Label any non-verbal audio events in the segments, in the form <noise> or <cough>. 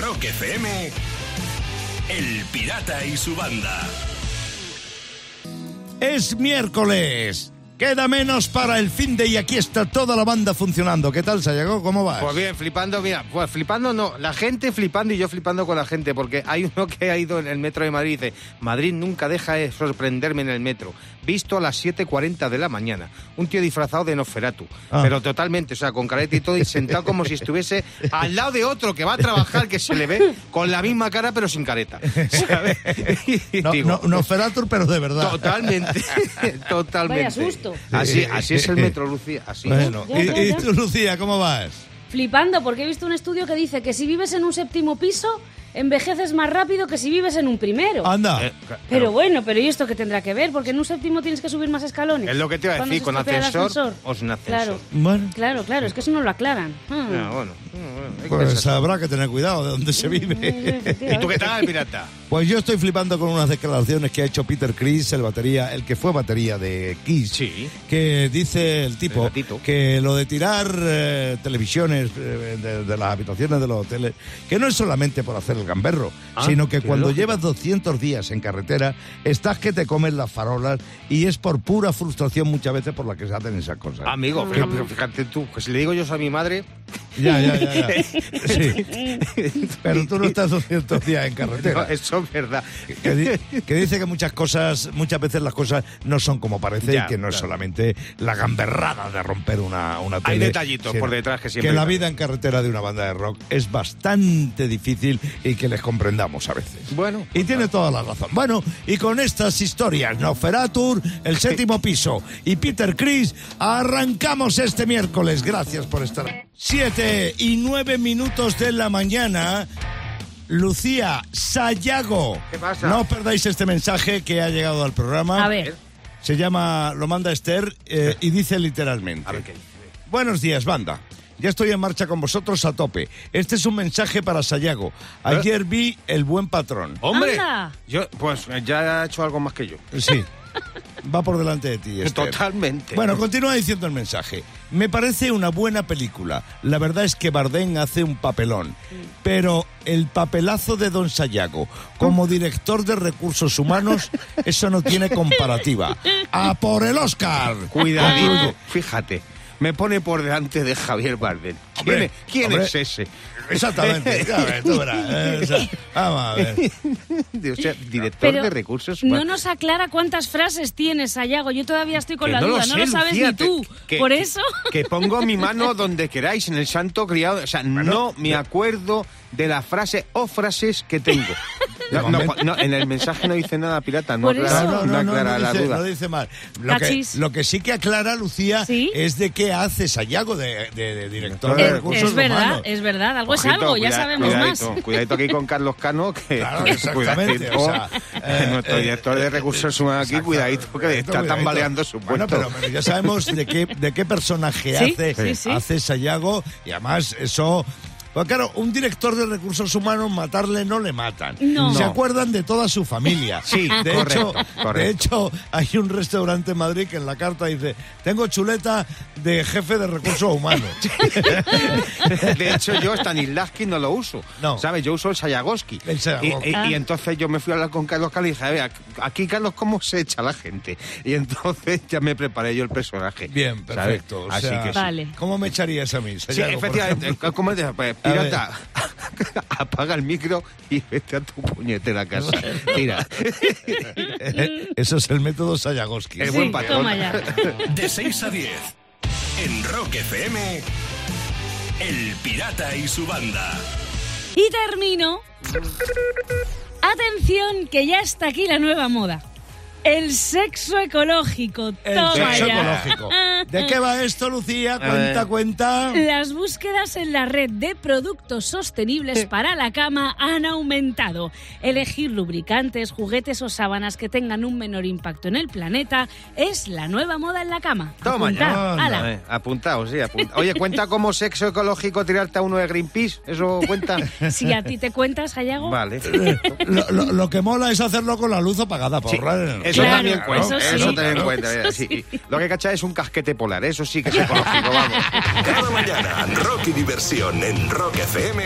Rock FM, El Pirata y su banda. Es miércoles. Queda menos para el fin de y aquí está toda la banda funcionando. ¿Qué tal, Sayago? ¿Cómo vas? Pues bien, flipando, mira, pues flipando no, la gente flipando y yo flipando con la gente, porque hay uno <laughs> que ha ido en el metro de Madrid y dice, Madrid nunca deja de sorprenderme en el metro. Visto a las 7.40 de la mañana, un tío disfrazado de Nosferatu, Ah. pero totalmente, o sea, con careta y todo, y <laughs> sentado como si estuviese al lado de otro que va a trabajar, que se le ve con la misma cara, pero sin careta. <laughs> ¿sabes? Y no, digo, no, Nosferatu, pero de verdad. Totalmente, totalmente. Vaya susto. Así, así es el metro, Lucía, así. Bueno, Ya, ¿y, ya, y ya. tú, Lucía, cómo vas? Flipando porque he visto un estudio que dice que si vives en un séptimo piso, envejeces más rápido que si vives en un primero. Anda. Eh, ca- Pero bueno, pero ¿y esto qué tendrá que ver? Porque en un séptimo tienes que subir más escalones. Es lo que te iba a decir, con el ascensor o sin ascensor. Claro, Bueno, claro, claro, es que eso no lo aclaran. Ah. Ya, bueno, bueno, hay que pues pensar. habrá que tener cuidado de dónde se vive. ¿Y tú qué tal, pirata? Pues yo estoy flipando con unas declaraciones que ha hecho Peter Chris, el batería, el que fue batería de Kiss. Sí. Que dice el tipo El que lo de tirar eh, televisiones eh, de, de las habitaciones de los hoteles, que no es solamente por hacer gamberro, Ah, sino que cuando llevas 200 días en carretera, estás que te comes las farolas y es por pura frustración muchas veces por la que se hacen esas cosas. Amigo, fíjate, pero fíjate tú, que si le digo yo eso a mi madre, Ya, ya, ya. ya. <laughs> Sí. Pero tú no estás 200 días en carretera. no, eso es verdad. que, di- que dice que muchas cosas, muchas veces las cosas no son como parece Ya, y que no es solamente la gamberrada de romper una, una Hay detallitos sino por detrás que siempre Que la vida en carretera de una banda de rock es bastante difícil y que les comprendamos a veces. Bueno, Y tiene toda la razón. Bueno, y con estas historias, Noferatur, el séptimo piso y Peter Chris, arrancamos este miércoles. Gracias por estar. Siete y nueve minutos de la mañana. Lucía Sayago. ¿Qué pasa? No perdáis este mensaje que ha llegado al programa. A ver. Se llama, lo manda Esther eh, y dice literalmente. a ver qué dice. Buenos días, banda. Ya estoy en marcha con vosotros a tope. Este es un mensaje para Sayago. Ayer vi El Buen Patrón. Hombre, Anda. yo, pues ya ha hecho algo más que yo. Sí. Va por delante de ti. <laughs> Esther. Totalmente. Bueno, continúa diciendo el mensaje. Me parece una buena película. La verdad es que Bardem hace un papelón. Pero el papelazo de Don Sayago como director de recursos humanos, <laughs> eso no tiene comparativa. ¡A por el Oscar! Cuidadito, fíjate. Me pone por delante de Javier Bardem. ¿Quién, Hombre, es, quién hombre. es ese? Exactamente. <laughs> Tú verás, eh, o sea, vamos a ver. O sea, director Pero de recursos no humanos. nos aclara cuántas frases tienes, Sayago. Yo todavía estoy con Que la no duda, lo no sé, lo sabes Lucía, ni tú. que- Por eso. Que pongo mi <laughs> mano donde queráis, en el santo criado. O sea, no me acuerdo de la frase o frases que tengo. <laughs> No, no, no, en el mensaje no dice nada pirata, no aclara. No, no, no no, no, aclara no la dice, duda. no dice mal. Lo que, lo que sí que aclara, Lucía, ¿Sí? es de qué hace Sayago de, de- de director de Eh, Es, recursos es verdad, humanos. es verdad. Algo es algo, ya sabemos cuidadito, más. <laughs> Cuidadito aquí con Carlos Cano, que Claro, <laughs> exactamente, cuidadito. o sea, <laughs> eh, nuestro eh, director de recursos humanos aquí, cuidadito, que cuidadito, está tambaleando su Bueno, puesto. pero, pero ya sabemos de qué, de qué personaje Sí, hace, sí, sí. hace Sayago y además eso... Pues claro, un director de recursos humanos matarle no le matan. No. Se No. acuerdan de toda su familia. Sí, de correcto, hecho, correcto. De hecho, hay un restaurante en Madrid que en la carta dice, tengo chuleta de jefe de recursos humanos. <laughs> De hecho, yo Stanislavski no lo uso. No. ¿Sabes? Yo uso el Sayagoski. El Sayagoski. Y, y- Ah. y entonces yo me fui a hablar con Carlos Cali y dije, a ver, aquí, Carlos, ¿cómo se echa la gente? Y entonces ya me preparé yo el personaje. Bien, perfecto. O Así que sí. Vale. ¿Cómo me echarías a mí? Sí, Sayago, efectivamente. ¿Cómo? Pues, ver. Pirata, <laughs> apaga el micro y vete a tu puñetera casa. <laughs> Mira, <laughs> Eso es el método Sayagoski. El Sí, buen patrón. toma ya. De 6 a 10. En Rock FM, El Pirata y su banda. Y termino. Atención, que ya está aquí la nueva moda. El sexo ecológico. El Toma sexo ya. ecológico. ¿De qué va esto, Lucía? Cuenta, cuenta. Las búsquedas en la red de productos sostenibles para la cama han aumentado. Elegir lubricantes, juguetes o sábanas que tengan un menor impacto en el planeta es la nueva moda en la cama. Toma ya. Apuntad, Anda. ala. Eh, apuntado, sí, apuntado. Oye, ¿cuenta como sexo ecológico tirarte a uno de Greenpeace? ¿Eso cuenta? <laughs> Si a ti te cuentas, Hayago. Vale. Lo, lo- lo que mola es hacerlo con la luz apagada para Sí, ahorrar energía. Eso Claro, también cuenta. eso también cuenta. mira, Eso sí. Lo que cacha es un casquete polar. Eso sí que es ecológico, vamos. Cada mañana, rock y diversión en Rock FM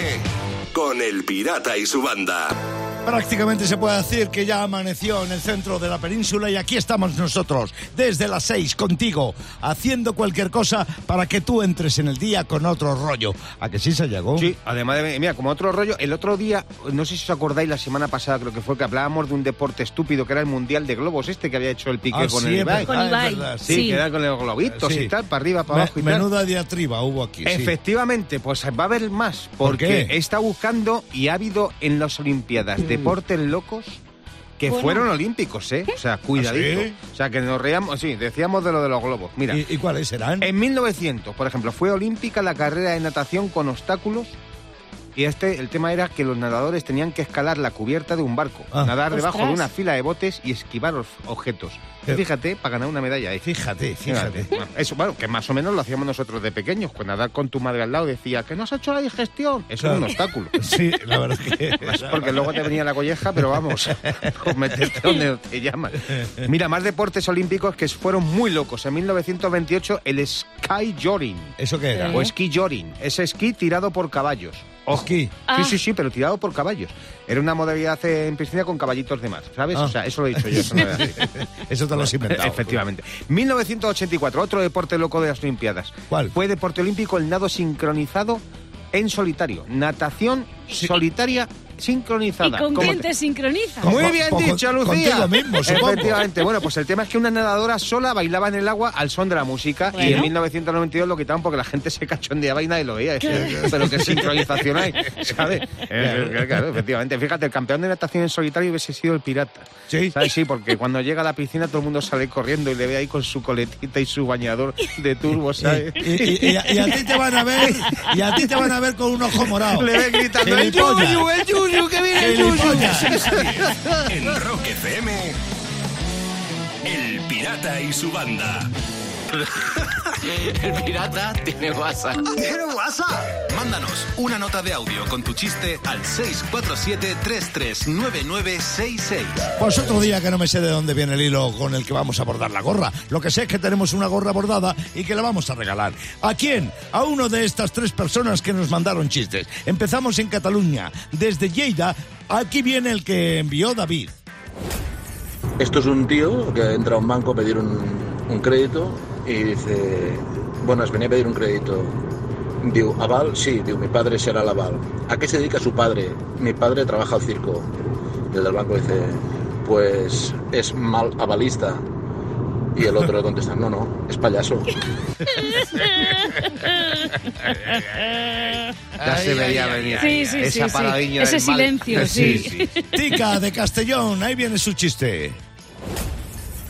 con el pirata y su banda. Prácticamente se puede decir que ya amaneció en el centro de la península y aquí estamos nosotros, desde las seis, contigo, haciendo cualquier cosa para que tú entres en el día con otro rollo. ¿A que sí, Sayago? Sí, además de, mira, como otro rollo, el otro día, no sé si os acordáis, la semana pasada creo que fue que hablábamos de un deporte estúpido que era el Mundial de Globos este que había hecho el Piqué Ah, con sí, el Ibai. Con Ah, Ibai. verdad, Sí, Sí. que era con los globitos Sí. y tal, para arriba, para Me- abajo y tal. menuda diatriba hubo aquí. sí. Efectivamente, pues va a haber más, ¿Por porque qué? está buscando y ha habido en las Olimpiadas deportes locos que Bueno. fueron olímpicos, ¿eh? O sea, cuidadito. ¿Ah, sí? O sea, que nos reíamos, sí, decíamos de lo de los globos. Mira, ¿Y, y cuáles serán? en 1900, por ejemplo, fue olímpica la carrera de natación con obstáculos y este, el tema era que los nadadores tenían que escalar la cubierta de un barco, Ah. nadar debajo de una fila de botes y esquivar los objetos. Eh. Fíjate, para ganar una medalla ahí. Fíjate, fíjate. Bueno, eso, bueno, que más o menos lo hacíamos nosotros de pequeños. Cuando nadar con tu madre al lado decía que no has hecho la digestión. Eso Claro. es un obstáculo. <laughs> Sí, la verdad es que... <laughs> Porque luego te venía la colleja, pero vamos, <laughs> meterte donde te llaman. Mira, más deportes olímpicos que fueron muy locos. En 1928, el sky joring. ¿Eso qué era? O esquí joring. Es esquí tirado por caballos. Esquí. Ah. Sí, sí, sí, pero tirado por caballos. Era una modalidad en piscina con caballitos de mar, ¿sabes? Ah. O sea, eso lo he dicho yo. No. <laughs> Eso te lo has inventado. <laughs> Efectivamente. 1984, otro deporte loco de las Olimpiadas. ¿Cuál? Fue deporte olímpico el nado sincronizado en solitario. Natación solitaria sincronizada. ¿Y con ¿Cómo quién te- te sincronizas? Muy bien dicho, Lucía. mismo. Efectivamente. Bueno, pues el tema es que una nadadora sola bailaba en el agua al son de la música y en 1992 lo quitaron porque la gente se cachondeaba y nadie lo veía. Pero qué sincronización hay, ¿sabes? Eh, Claro, efectivamente. Fíjate, el campeón de natación en solitario hubiese sido el pirata. Sí. ¿Sabes? Sí, porque cuando llega a la piscina todo el mundo sale corriendo y le ve ahí con su coletita y su bañador de turbo, ¿sabes? Y, y- y- y a ti te van a ver y a ti te van a ver con un ojo morado. Le ve gritando, ¡el Gilipollas. yuyu, el yuyu, que viene el yuyu! <laughs> En Rock FM, El Pirata y su banda. <laughs> El pirata tiene WhatsApp. ¿Tiene WhatsApp? Mándanos una nota de audio con tu chiste al 647-339966. Pues otro día que no me sé de dónde viene el hilo con el que vamos a bordar la gorra. Lo que sé es que tenemos una gorra bordada y que la vamos a regalar. ¿A quién? A uno de estas tres personas que nos mandaron chistes. Empezamos en Cataluña. Desde Lleida, aquí viene el que envió David. Esto es un tío que entra a un banco a pedir un, un crédito y dice, buenas, venía a pedir un crédito. Digo, ¿aval? Sí, digo, mi padre será el aval. ¿A qué se dedica su padre? Mi padre trabaja al circo. Y el del banco dice, pues es mal avalista. Y el otro le contesta, no, no, es payaso. <laughs> Ya se veía venir. Sí, sí, Esa <laughs> sí, sí. paradiña Ese mal. silencio, sí. Tica de Castellón, ahí viene su chiste.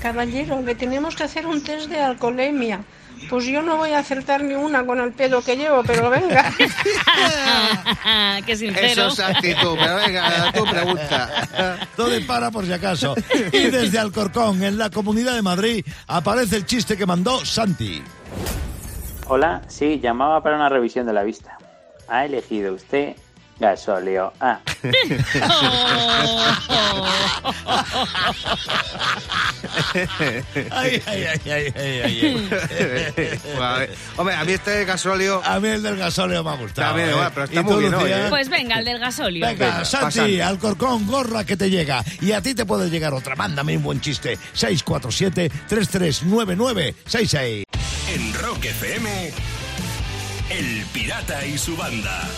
Caballero, le tenemos que hacer un test de alcoholemia. Pues yo no voy a acertar ni una con el pedo que llevo, pero venga. <laughs> Qué Eso sincero. es actitud, pero venga, tu pregunta. Todo para por si acaso. Y desde Alcorcón, en la Comunidad de Madrid, aparece el chiste que mandó Santi. Hola, sí, llamaba para una revisión de la vista. Ha elegido usted gasóleo A. <laughs> Ay, ay, ay, ay, ay. <laughs> Hombre, a mí este gasóleo... A mí el del gasóleo me ha gustado. También, ¿eh? bueno, pero está ¿Y tú, muy bien hoy? ¿eh? Pues venga, el del gasolio. Venga, Venga, Santi, pasante. Alcorcón, gorra que te llega. Y a ti te puede llegar otra. Mándame un buen chiste. 647-339966. En Rock FM, El Pirata y su banda.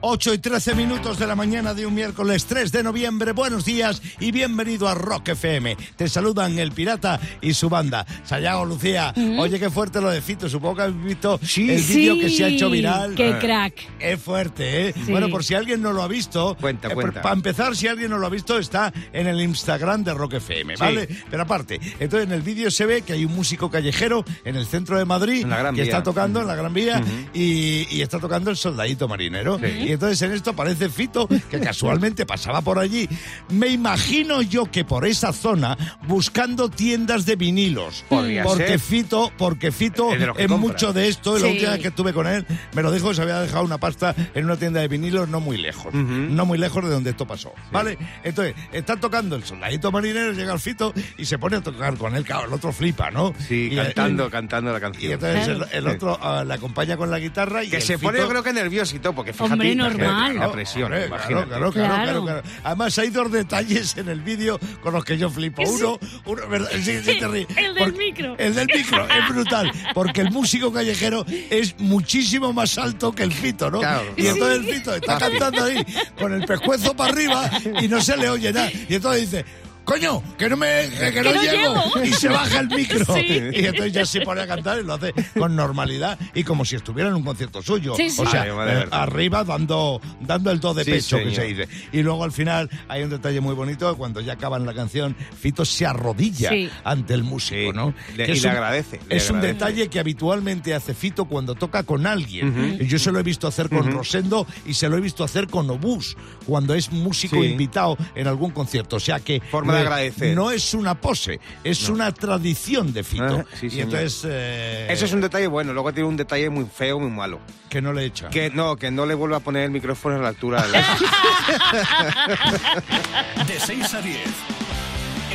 8 y 13 minutos de la mañana de un miércoles 3 de noviembre. Buenos días y bienvenido a Rock FM. Te saludan el pirata y su banda. Sayago, Lucía. Oye, qué fuerte lo de Fito. Supongo que habéis visto el vídeo que se ha hecho viral. Qué crack. Es fuerte, ¿eh? Sí. Bueno, por si alguien no lo ha visto. Cuenta, cuenta. Para empezar, si alguien no lo ha visto, está en el Instagram de Rock FM, ¿vale? Pero aparte, entonces en el vídeo se ve que hay un músico callejero en el centro de Madrid En la Gran que Vía. está tocando en la Gran Vía y, y está tocando el soldadito marinero. Y entonces en esto aparece Fito, que <laughs> casualmente pasaba por allí. Me imagino yo que por esa zona buscando tiendas de vinilos. Podría porque ser. Fito, porque Fito Es es mucho de esto. y La Sí. última vez que estuve con él me lo dijo que se había dejado una pasta en una tienda de vinilos no muy lejos. No muy lejos de donde esto pasó. ¿Vale? Entonces, está tocando el soldadito marinero, llega el Fito y se pone a tocar con él. Claro, el otro flipa, ¿no? Sí, Y- cantando, cantando la Y canción. entonces Claro. el, el otro ah, le acompaña con la guitarra y Que el se pone, yo creo que nerviosito, porque fíjate, Hombre, normal. La presión, Hombre, imagínate. claro, claro, claro, Claro. claro, claro. Además hay dos detalles en el vídeo con los que yo flipo. Uno, uno ¿verdad? Sí, sí, te ríes. El del Porque- micro. El del micro, es brutal. Porque el músico callejero es muchísimo más alto que el Fito, ¿no? Claro, y entonces el Fito está cantando ahí con el pescuezo para arriba y no se le oye nada. Y entonces dice... Coño, que no me que, Que no, no llego. llego. Y se baja el micro. Sí. Y entonces ya se pone a cantar y lo hace con normalidad y como si estuviera en un concierto suyo. Sí, sí. O sea, Ay, eh, arriba dando, dando el do de Sí, pecho que se dice. Y luego al final hay un detalle muy bonito, cuando ya acaban la canción, Fito se arrodilla Sí. ante el músico, Sí. ¿no? Le- Que y le un- agradece, le Es un detalle que habitualmente hace Fito cuando toca con alguien. Yo se lo he visto hacer con Rosendo y se lo he visto hacer con Obús, cuando es músico Sí. invitado en algún concierto. O sea que Forma de agradecer. no es una pose, es una tradición de Fito. Ajá, sí, y entonces eh, Eso es un detalle bueno, luego tiene un detalle muy feo, muy malo. que no le echa. Que no, que no le vuelva a poner el micrófono a la altura de la... <laughs> De 6 a 10.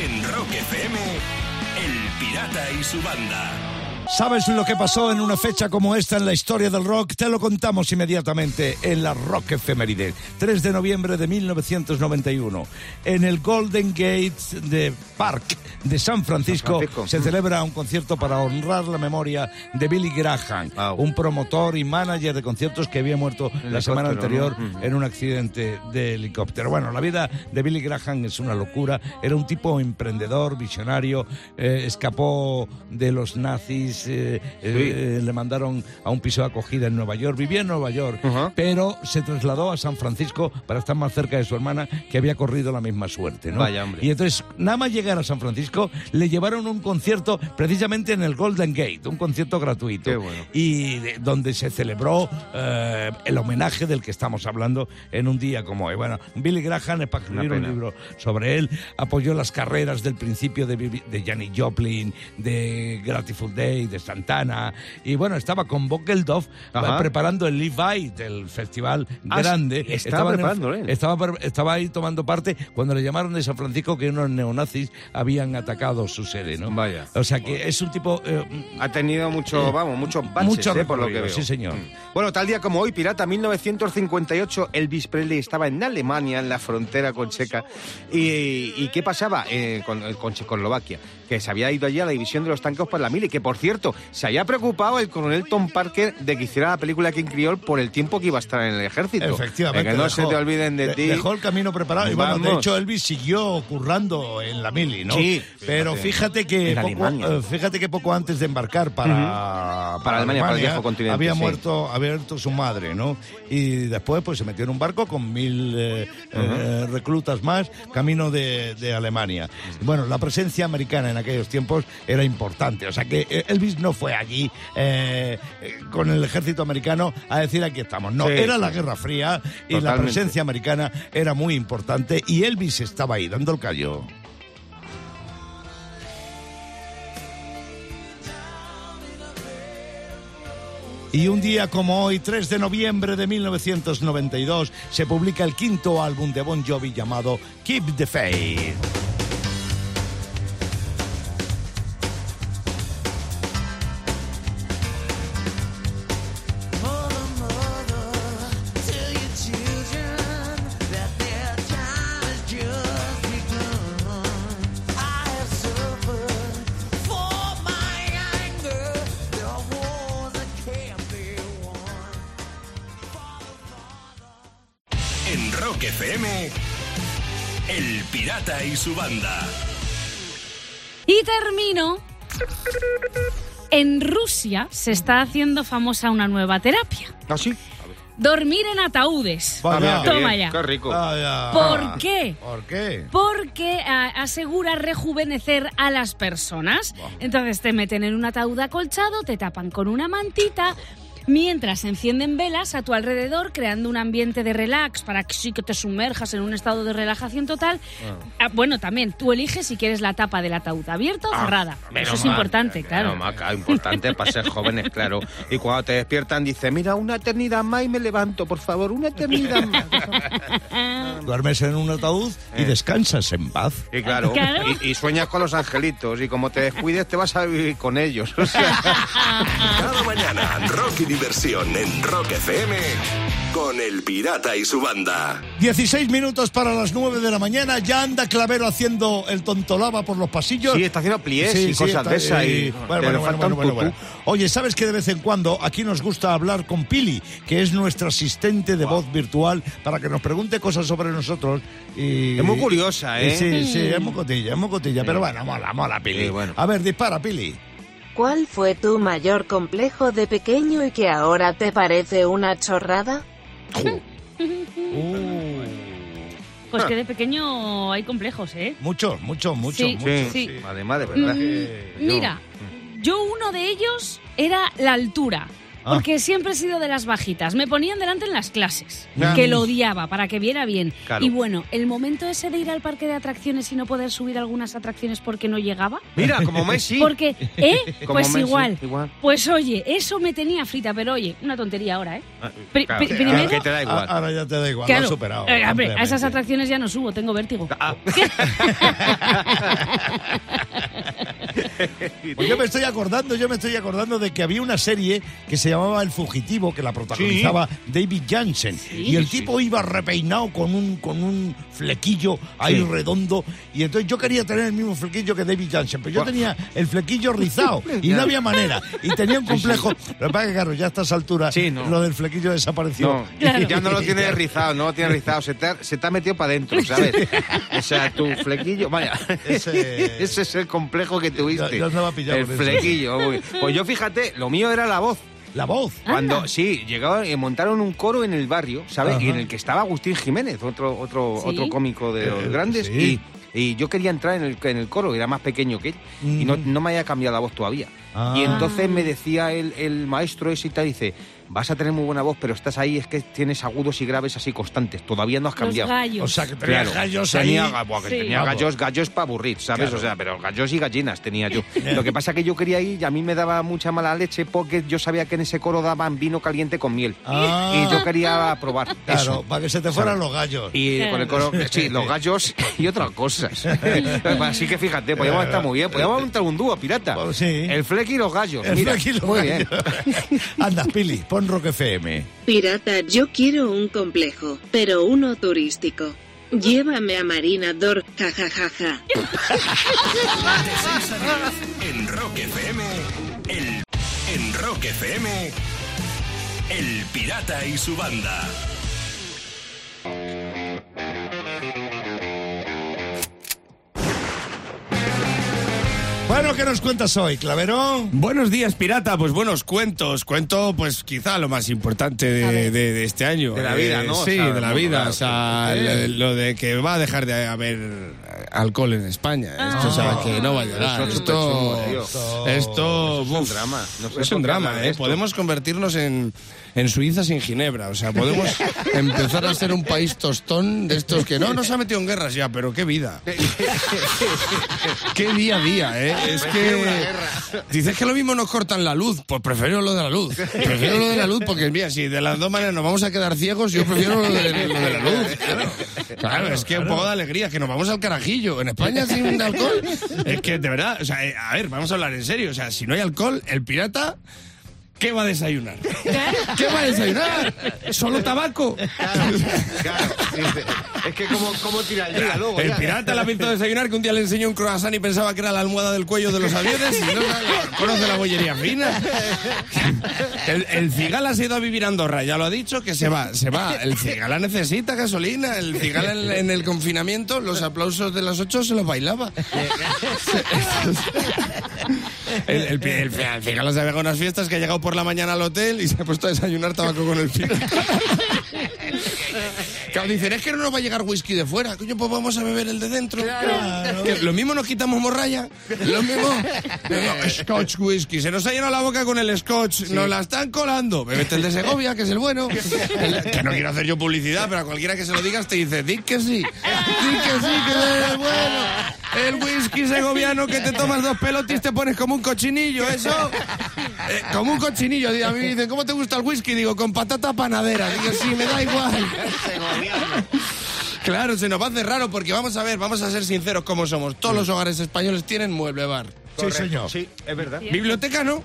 En Rock FM, El Pirata y su banda. ¿Sabes lo que pasó en una fecha como esta en la historia del rock? Te lo contamos inmediatamente en la Rock Efeméride. 3 de noviembre de 1991. En el Golden Gate de Park de San Francisco, San Francisco. se celebra un concierto para honrar la memoria de Billy Graham, Wow. un promotor y manager de conciertos que había muerto la semana anterior en un accidente de helicóptero. Bueno, la vida de Billy Graham es una locura. Era un tipo emprendedor, visionario, eh, escapó de los nazis, eh, eh, le mandaron a un piso de acogida en Nueva York. Vivía en Nueva York, pero se trasladó a San Francisco para estar más cerca de su hermana que había corrido la misma suerte. ¿no? Vaya, hombre. Y entonces, nada más llegar a San Francisco, le llevaron un concierto precisamente en el Golden Gate, un concierto gratuito. Qué bueno. Y de- donde se celebró eh, el homenaje del que estamos hablando en un día como hoy. Bueno, Billy Graham, para escribir un libro sobre él, apoyó las carreras del principio de, de Janis Joplin, de Grateful Day, de Santana, y bueno, estaba con Ajá. eh, preparando el Live Aid, el festival Ah, grande. estaba Estaban en- preparándolo él. estaba, estaba ahí tomando parte cuando le llamaron de San Francisco que unos neonazis habían atacado su sede, ¿no? Vaya. O sea que es un tipo... eh, Ha tenido mucho, Eh, vamos, muchos baches, mucho eh, por lo que veo. sí, señor. Mm. Bueno, tal día como hoy, Pirata, 1958, Elvis Presley estaba en Alemania, en la frontera con Checa. ¿Y, y qué pasaba eh, con, con Checoslovaquia? Que se había ido allí a la división de los tanques para la mili, que por cierto, se había preocupado el coronel Tom Parker de que hiciera la película King Creole por el tiempo que iba a estar en el ejército. Efectivamente. De que no dejó- se te olviden de de- ti. Dejó el camino preparado. Y bueno, de hecho, Elvis siguió currando en la mili, ¿no? Sí, Pero fíjate. que, poco, eh, fíjate que poco antes de embarcar para, Para Alemania, para el viejo continente, había sí. muerto, había muerto su madre, ¿no? Y después pues se metió en un barco con mil eh, eh, reclutas más, camino de, de Alemania. Bueno, la presencia americana en aquellos tiempos era importante. O sea que eh, Elvis no fue allí eh, eh, con el ejército americano a decir aquí estamos. No, Sí, era la. Guerra Fría y la presencia americana era muy importante y Elvis estaba ahí dando el callo. Y un día como hoy, 3 de noviembre de 1992, se publica el quinto álbum de Bon Jovi llamado Keep the Faith. Pirata y su banda. Y termino. En Rusia se está haciendo famosa una nueva terapia. ¿Ah, sí? Dormir en ataúdes. Vaya. Ah, mira, qué Toma bien, ya. Qué rico. Vaya. ¿Por qué? ¿Por qué? Porque ah, asegura rejuvenecer a las personas. Entonces te meten en un ataúd acolchado, te tapan con una mantita. Mientras encienden velas a tu alrededor, creando un ambiente de relax para que sí que te sumerjas en un estado de relajación total. Ah, bueno, también tú eliges si quieres la tapa del ataúd abierta o cerrada. Menos Eso es mal, importante, menos claro. mal, importante para ser jóvenes, claro. Y cuando te despiertan, dice, mira, una eternidad más y me levanto, por favor, una eternidad más. <laughs> Duermes en un ataúd y descansas en paz. Y claro, Claro. Y, y sueñas con los angelitos y como te descuides te vas a vivir con ellos. O sea, <laughs> Cada mañana, rock y diversión en Rock FM con el pirata y su banda. 16 minutos para las 9 de la mañana. Ya anda Clavero haciendo el tontolaba por los pasillos. Sí, está haciendo pliés Sí, y sí, cosas está- de esas. y- Y, bueno, bueno, bueno. Oye, ¿sabes que de vez en cuando aquí nos gusta hablar con Pili, que es nuestra asistente de voz virtual, para que nos pregunte cosas sobre nosotros? Y... Es muy curiosa, ¿eh? Sí, sí, es muy cotilla, es muy cotilla. Pero bueno, mola, mola, Pili. Sí, bueno. A ver, dispara, Pili. ¿Cuál fue tu mayor complejo de pequeño y que ahora te parece una chorrada? <laughs> Pues que de pequeño hay complejos, ¿eh? Muchos, muchos, muchos, Sí, muchos. sí. Además, de verdad. Mm, mira, yo uno de ellos era la altura. Ah. Porque siempre he sido de las bajitas. Me ponían delante en las clases, Ah. que lo odiaba para que viera bien. Claro. Y bueno, el momento ese de ir al parque de atracciones y no poder subir algunas atracciones porque no llegaba. Mira, como Messi. Porque, ¿eh? <laughs> Como pues Messi, igual. igual. Pues oye, eso me tenía frita, pero oye, una tontería ahora, ¿eh? Ah, claro, primero- que te da igual. Ah, Ahora ya te da igual, lo has superado. eh, hombre, a esas atracciones ya no subo, tengo vértigo. <laughs> <laughs> <laughs> Pues yo me estoy acordando, yo me estoy acordando de que había una serie que se llamaba El Fugitivo, que la protagonizaba David Jansen. y el tipo iba repeinado con un, con un flequillo ahí Sí. redondo. Y entonces yo quería tener el mismo flequillo que David Jansen, pero yo tenía el flequillo <laughs> rizado y no había manera. Y tenía un complejo. Lo que pasa es que, claro, ya a estas alturas Sí, no. lo del flequillo desapareció. No, Claro. ya no lo tienes <laughs> rizado, no lo tienes rizado, se te ha, se te ha metido para adentro, ¿sabes? O sea, tu flequillo, vaya, Ese- <laughs> ese, es el complejo que tuviste. El eso. flequillo. Pues yo fíjate, lo mío era la voz. La voz. Cuando, Anda. sí, llegaron y montaron un coro en el barrio, ¿sabes? Ajá. Y en el que estaba Agustín Jiménez, otro otro Sí. otro cómico de los Eh, grandes. sí. Y, y yo quería entrar en el, en el coro, era más pequeño que él. Y no, no me había cambiado la voz todavía. Ah. Y entonces me decía el, el maestro ese y tal, dice, vas a tener muy buena voz, pero estás ahí, es que tienes agudos y graves así constantes, todavía no has Los cambiado. gallos. O sea, que tenía Claro, gallos tenía, ahí. buah, que Sí. tenía gallos, gallos para aburrir, ¿sabes? Claro. O sea, pero gallos y gallinas tenía yo. <laughs> Lo que pasa es que yo quería ir y a mí me daba mucha mala leche porque yo sabía que en ese coro daban vino caliente con miel. Ah. Y yo quería probar Claro, eso. para que se te fueran los gallos. Y Claro. con el coro, <laughs> sí, los gallos <laughs> y otras cosas. Así que fíjate, podíamos estar muy bien. Podíamos montar un dúo, pirata. Pues sí. El Fleck y los gallos. El Mira, flequillo muy bien. <laughs> Anda, Pili, pon Rock FM. Pirata, yo quiero un complejo, pero uno turístico. Llévame a Marina Dor, jajajaja. De 6 a 10 en Rock FM, el, en Rock FM, El Pirata y su banda. Bueno, ¿qué nos cuentas hoy, Clavero? Buenos días, pirata. Pues buenos cuentos. Cuento, pues quizá lo más importante de, de- de este año. De la vida, Eh, ¿no? O Sí, sea, de la vida. claro, o sea, lo, lo de que va a dejar de haber alcohol en España. Esto, o sea, que no va a llegar. Esto, esto, es un uf, drama. No sé es un drama, ¿eh? esto. Podemos convertirnos en, en Suiza sin Ginebra. O sea, podemos <laughs> empezar a ser un país tostón de estos que no nos ha metido en guerras ya, pero qué vida. <laughs> qué día a día, ¿eh? Es que dices que lo mismo nos cortan la luz, pues prefiero lo de la luz. Prefiero lo de la luz porque mira, si de las dos maneras nos vamos a quedar ciegos, yo prefiero lo de, lo de la luz. <laughs> Claro, Claro, es que un poco de alegría, que nos vamos al carajillo. En España sin alcohol, es que de verdad, o sea, eh, a ver, vamos a hablar en serio, o sea, si no hay alcohol, el pirata ¿Qué va a desayunar? <laughs> ¿Qué va a desayunar? ¿Solo tabaco? Claro, claro. Es que como, como tira el día luego. El ya. pirata le ha visto desayunar que un día le enseñó un croissant y pensaba que era la almohada del cuello de los aviones y no conoce la bollería fina. El, el cigala se ha ido a vivir a Andorra, ya lo ha dicho, que se va, se va. El cigala necesita gasolina, el cigala en, en el confinamiento, los aplausos de las ocho se los bailaba. El, el, el, el <laughs> cigala se ha pegado unas fiestas que ha llegado por la mañana al hotel y se ha puesto a desayunar tabaco con el pirata. <laughs> Claro, dicen, es que no nos va a llegar whisky de fuera. Coño, pues vamos a beber el de dentro. Que lo mismo nos quitamos morralla. Lo mismo. No, scotch whisky. Se nos ha llenado la boca con el scotch. Nos la están colando. Bebete el de Segovia, que es el bueno. <laughs> Que no quiero hacer yo publicidad, pero a cualquiera que se lo digas te dice, di que sí. Di que sí, que es el bueno. El whisky segoviano que te tomas dos pelotis te pones como un cochinillo, eso. Eh, como un cochinillo. A mí me dicen, ¿cómo te gusta el whisky? Digo, con patata panadera. Digo, sí, me da igual. Claro, se nos va a hacer raro porque vamos a ver, vamos a ser sinceros como somos. Todos los hogares españoles tienen mueble bar. Sí, señor. Sí, es verdad. Biblioteca no.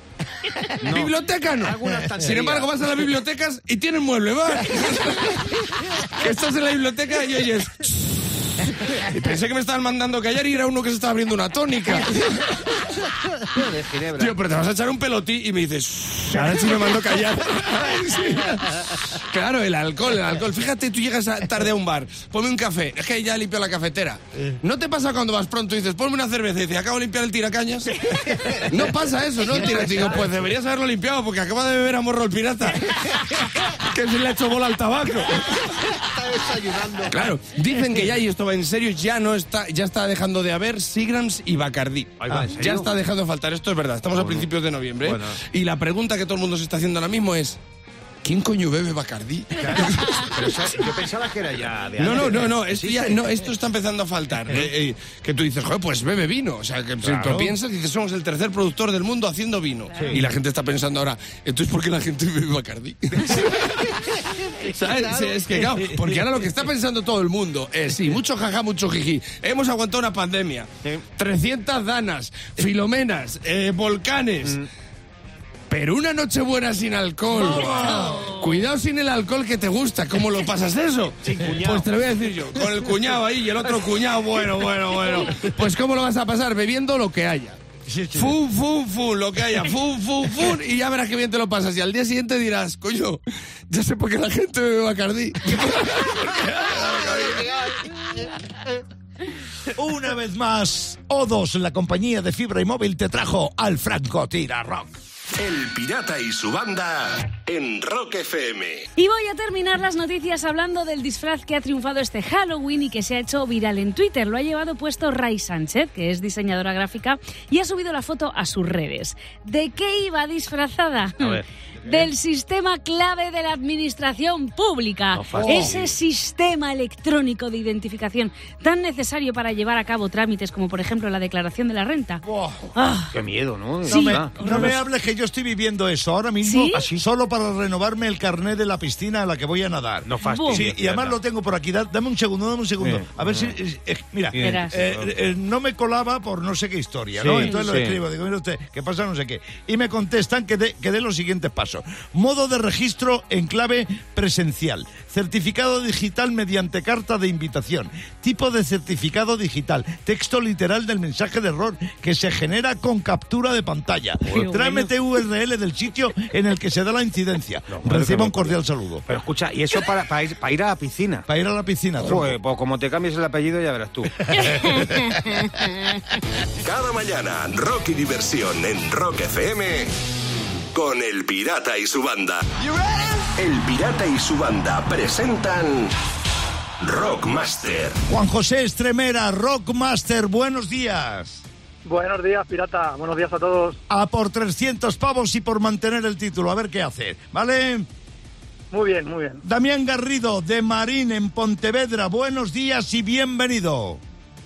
Biblioteca no. Alguna estantería. Sin embargo, vas a las bibliotecas y tienen mueble bar. <laughs> estás en la biblioteca y oyes. <laughs> Y pensé que me estaban mandando callar y era uno que se estaba abriendo una tónica. <laughs> De Ginebra. Tío, pero te vas a echar un pelotí y me dices, "Shh, ahora sí me mando callar. <laughs> Sí. Claro, el alcohol, el alcohol. Fíjate, tú llegas a- tarde a un bar, ponme un café, es que ya limpió la cafetera. ¿No te pasa cuando vas pronto y dices, ponme una cerveza y dices, acabo de limpiar el tiracañas? No pasa eso, ¿no? Tira- digo, pues deberías haberlo limpiado porque acaba de beber a morro el pirata. que se le ha hecho bola al tabaco. Claro, dicen que ya, y esto va en serio, ya no está, ya está dejando de haber Sigrams y ¿en serio? ya está dejando de faltar, esto es verdad, estamos a principios de noviembre. ¿eh? Bueno. Y la pregunta que todo el mundo se está haciendo ahora mismo es, ¿quién coño bebe Bacardí? <laughs> Pero yo pensaba que era ya de No, no, no, no, esto, ya- no, esto está empezando a faltar. Eh, eh, que tú dices, joder, pues bebe vino. O sea, que si Claro. lo piensas, dices, somos el tercer productor del mundo haciendo vino. Y la gente está pensando ahora, entonces, ¿por qué la gente bebe Bacardí? <laughs> ¿Sabes? Sí, es que, claro, porque ahora lo que está pensando todo el mundo es, sí, mucho jaja, mucho jiji. Hemos aguantado una pandemia. 300 danas, filomenas, eh, volcanes. Pero una noche buena sin alcohol. Cuidado sin el alcohol que te gusta. ¿Cómo lo pasas eso? <laughs> Pues te lo voy a decir yo. Con el cuñado ahí y el otro cuñado, bueno, bueno, bueno. <laughs> Pues ¿cómo lo vas a pasar? Bebiendo lo que haya. Fum, fum, fum, lo que haya. Fum, fum, fum. Y ya verás qué bien te lo pasas. Y al día siguiente dirás, coño, ya sé por qué la gente bebe Bacardí. Una vez más, O2, la compañía de fibra y móvil, te trajo al Franco Tira Rock. El pirata y su banda en Rock FM. Y voy a terminar las noticias hablando del disfraz que ha triunfado este Halloween y que se ha hecho viral en Twitter. Lo ha llevado puesto Ray Sánchez, que es diseñadora gráfica, y ha subido la foto a sus redes. ¿De qué iba disfrazada? A ver. <laughs> Del sistema clave de la administración pública. Ese sistema electrónico de identificación tan necesario para llevar a cabo trámites como por ejemplo la declaración de la renta. Ah, Qué miedo, ¿no? Sí. No me, no me hables que yo estoy viviendo eso ahora mismo, ¿Sí? así, solo para renovarme el carnet de la piscina a la que voy a nadar. No fastidies, Sí, y además lo tengo por aquí. Da- Dame un segundo, dame un segundo. A ver si. eh, eh, mira, Verás. eh, eh, no me colaba por no sé qué historia, ¿no? Entonces lo escribo, digo, mire usted, ¿qué pasa? No sé qué. Y me contestan que dé que dé los siguientes pasos: modo de registro en clave presencial, certificado digital mediante carta de invitación, tipo de certificado digital, texto literal del mensaje de error que se genera con captura de pantalla. Trámite URL del sitio en el que se da la incidencia. madre Reciba un cordial saludo. Pero escucha, y eso para, para, ir, para ir a la piscina. Para ir a la piscina. Joder, pues como te cambies el apellido ya verás tú. <laughs> <laughs> Cada mañana, rock y diversión en Rock FM con El Pirata y su banda. El Pirata y su banda presentan Rockmaster. Juan José Estremera, Rockmaster, buenos días. Buenos días, pirata. Buenos días a todos. A por 300 pavos y por mantener el título. A ver qué hace. ¿Vale? Muy bien, muy bien. Damián Garrido, de Marín, en Pontevedra. Buenos días y bienvenido.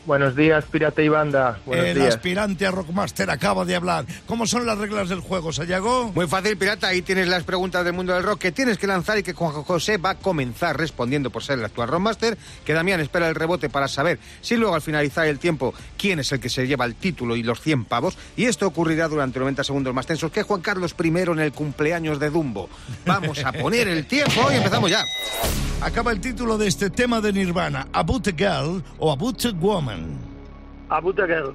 Buenos días, pirata y banda. Buenos el días. aspirante a Rockmaster acaba de hablar. ¿Cómo son las reglas del juego, Sayago? Muy fácil, pirata. Ahí tienes las preguntas del mundo del rock que tienes que lanzar y que Juan José va a comenzar respondiendo por ser el actual Rockmaster. Que Damián espera el rebote para saber si luego al finalizar el tiempo quién es el que se lleva el título y los 100 pavos. Y esto ocurrirá durante 90 segundos más tensos que Juan Carlos I en el cumpleaños de Dumbo. Vamos a poner el tiempo y empezamos ya. Acaba el título de este tema de Nirvana, About a Girl o About a Woman. A.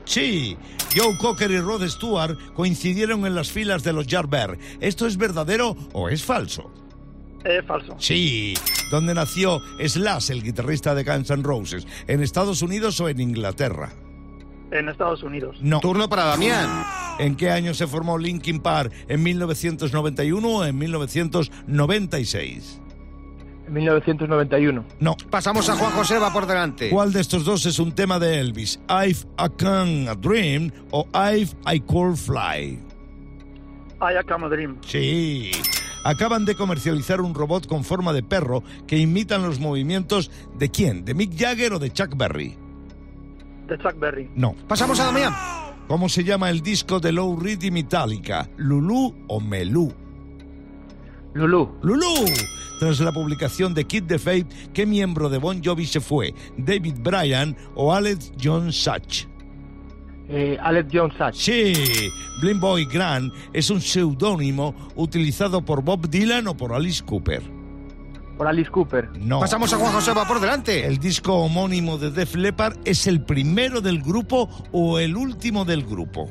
Sí, Joe Cocker y Rod Stewart coincidieron en las filas de los Yardbirds. ¿Esto es verdadero o es falso? Es falso. Sí, ¿dónde nació Slash, el guitarrista de Guns N' Roses? ¿En Estados Unidos o en Inglaterra? En Estados Unidos. No. Turno para Damián. ¿En qué año se formó Linkin Park? ¿En 1991 o en 1996? En 1991. No. Pasamos a Juan José, va por delante. ¿Cuál de estos dos es un tema de Elvis? ¿I've a Can a Dream o I've I Could Fly? I a Come a Dream. Sí. Acaban de comercializar un robot con forma de perro que imitan los movimientos de quién? ¿De Mick Jagger o de Chuck Berry? De Chuck Berry. No. Pasamos a Damián. ¿Cómo se llama el disco de Low Reed y Metallica? ¿Lulu o Melú? Lulú. Lulú. Tras la publicación de Kid the Fate, ¿qué miembro de Bon Jovi se fue? ¿David Bryan o Alex John Such? Eh, Alex John Such. Sí, Blind Boy Grant es un seudónimo utilizado por Bob Dylan o por Alice Cooper. Por Alice Cooper. No. Pasamos a Juan José va por delante. ¿El disco homónimo de Def Leppard es el primero del grupo o el último del grupo?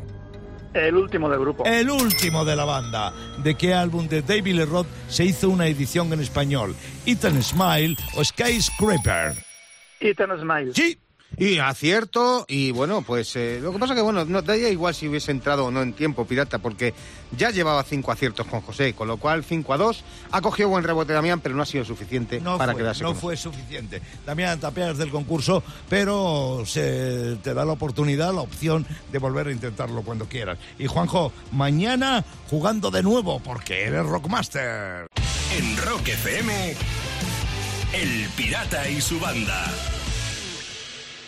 El último del grupo. El último de la banda. ¿De qué álbum de David Lee Roth se hizo una edición en español? ¿Ethan Smile o Skyscraper? Ethan Smile. Sí. Y acierto, y bueno, pues eh, lo que pasa que, bueno, no daría igual si hubiese entrado o no en tiempo, pirata, porque ya llevaba cinco aciertos con José, con lo cual 5 a 2. Ha cogido buen rebote Damián, pero no ha sido suficiente No para fue, quedarse no con fue suficiente. Damián tapeas del concurso, pero se te da la oportunidad, la opción de volver a intentarlo cuando quieras. Y Juanjo, mañana jugando de nuevo, porque eres Rockmaster. En Rock FM, El Pirata y su banda.